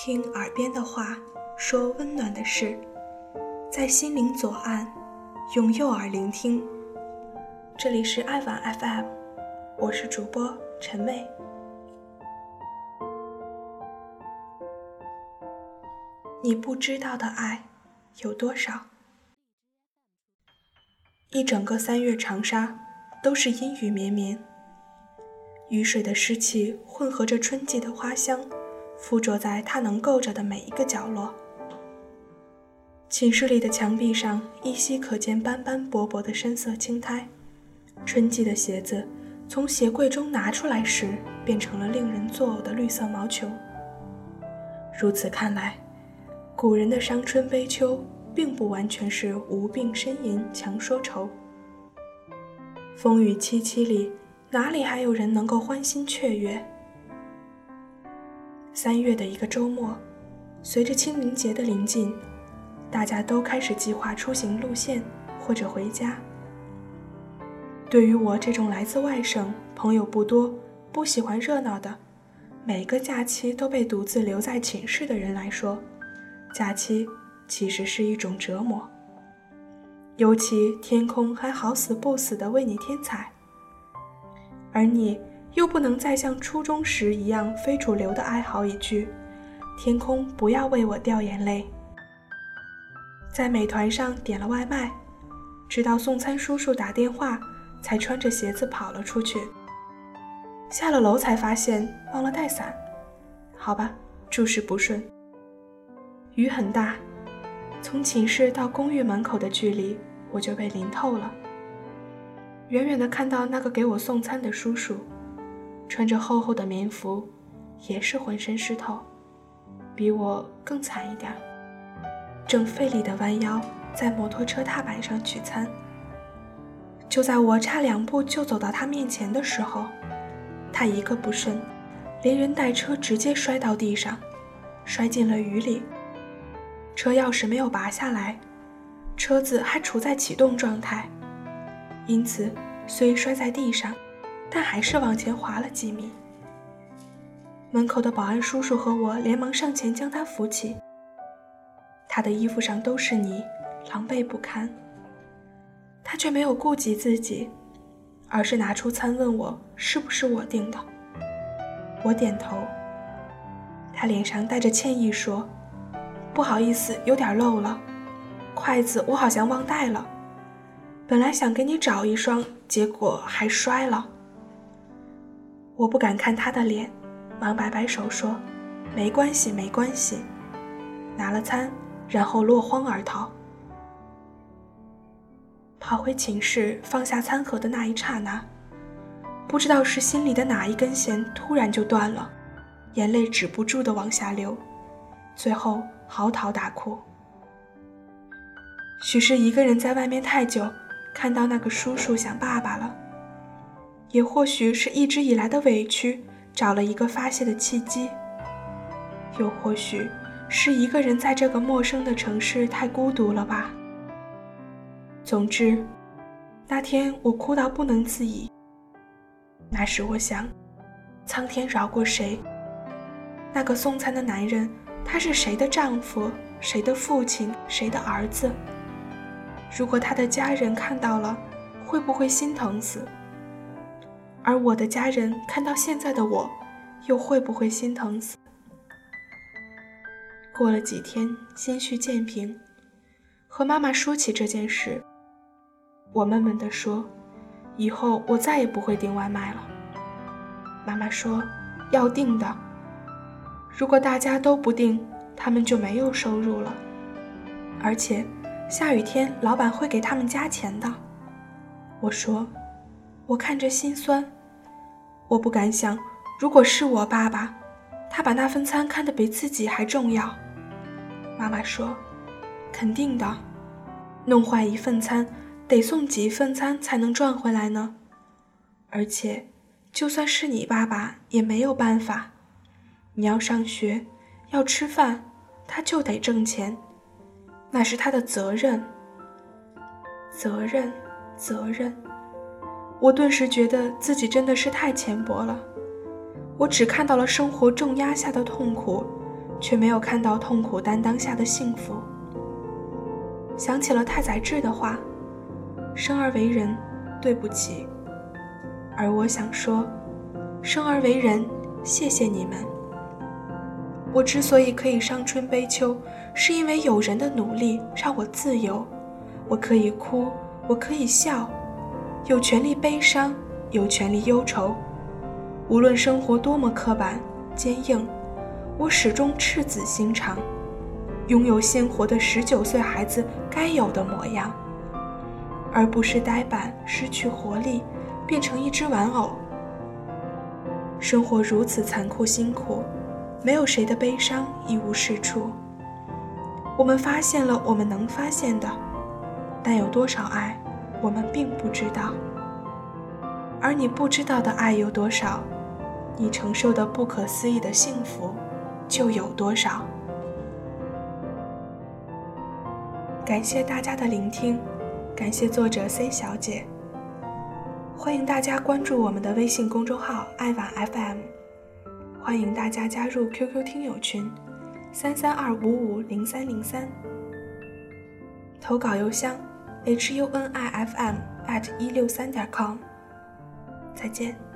听耳边的话，说温暖的事，在心灵左岸，用右耳聆听。这里是爱晚 FM，我是主播陈妹。你不知道的爱有多少？一整个三月长沙都是阴雨绵绵，雨水的湿气混合着春季的花香。附着在他能够着的每一个角落。寝室里的墙壁上依稀可见斑斑驳驳的深色青苔。春季的鞋子从鞋柜中拿出来时，变成了令人作呕的绿色毛球。如此看来，古人的伤春悲秋，并不完全是无病呻吟强说愁。风雨凄凄里，哪里还有人能够欢欣雀跃？三月的一个周末，随着清明节的临近，大家都开始计划出行路线或者回家。对于我这种来自外省、朋友不多、不喜欢热闹的，每个假期都被独自留在寝室的人来说，假期其实是一种折磨。尤其天空还好死不死的为你添彩，而你。又不能再像初中时一样非主流的哀嚎一句：“天空不要为我掉眼泪。”在美团上点了外卖，直到送餐叔叔打电话，才穿着鞋子跑了出去。下了楼才发现忘了带伞，好吧，诸事不顺。雨很大，从寝室到公寓门口的距离我就被淋透了。远远的看到那个给我送餐的叔叔。穿着厚厚的棉服，也是浑身湿透，比我更惨一点。正费力地弯腰在摩托车踏板上取餐，就在我差两步就走到他面前的时候，他一个不慎，连人带车直接摔到地上，摔进了雨里。车钥匙没有拔下来，车子还处在启动状态，因此虽摔在地上。但还是往前滑了几米。门口的保安叔叔和我连忙上前将他扶起。他的衣服上都是泥，狼狈不堪。他却没有顾及自己，而是拿出餐问我是不是我订的。我点头。他脸上带着歉意说：“不好意思，有点漏了，筷子我好像忘带了。本来想给你找一双，结果还摔了。”我不敢看他的脸，忙摆摆手说：“没关系，没关系。”拿了餐，然后落荒而逃。跑回寝室放下餐盒的那一刹那，不知道是心里的哪一根弦突然就断了，眼泪止不住的往下流，最后嚎啕大哭。许是一个人在外面太久，看到那个叔叔想爸爸了。也或许是一直以来的委屈找了一个发泄的契机，又或许是一个人在这个陌生的城市太孤独了吧。总之，那天我哭到不能自已。那时我想，苍天饶过谁？那个送餐的男人，他是谁的丈夫？谁的父亲？谁的儿子？如果他的家人看到了，会不会心疼死？而我的家人看到现在的我，又会不会心疼死？过了几天，心绪渐平，和妈妈说起这件事，我闷闷地说：“以后我再也不会订外卖了。”妈妈说：“要订的，如果大家都不订，他们就没有收入了，而且下雨天老板会给他们加钱的。”我说：“我看着心酸。”我不敢想，如果是我爸爸，他把那份餐看得比自己还重要。妈妈说：“肯定的，弄坏一份餐，得送几份餐才能赚回来呢？而且，就算是你爸爸，也没有办法。你要上学，要吃饭，他就得挣钱，那是他的责任。责任，责任。”我顿时觉得自己真的是太浅薄了，我只看到了生活重压下的痛苦，却没有看到痛苦担当下的幸福。想起了太宰治的话：“生而为人，对不起。”而我想说：“生而为人，谢谢你们。”我之所以可以伤春悲秋，是因为有人的努力让我自由。我可以哭，我可以笑，有权利悲伤，有权利忧愁。无论生活多么刻板坚硬，我始终赤子心肠，拥有鲜活的十九岁孩子该有的模样，而不是呆板失去活力，变成一只玩偶。生活如此残酷辛苦。没有谁的悲伤一无是处。我们发现了我们能发现的，但有多少爱，我们并不知道。而你不知道的爱有多少，你承受的不可思议的幸福就有多少。感谢大家的聆听，感谢作者 C 小姐。欢迎大家关注我们的微信公众号“爱晚 FM”。欢迎大家加入 QQ 听友群，三三二五五零三零三。投稿邮箱：hunifm@ 一六三点 com。再见。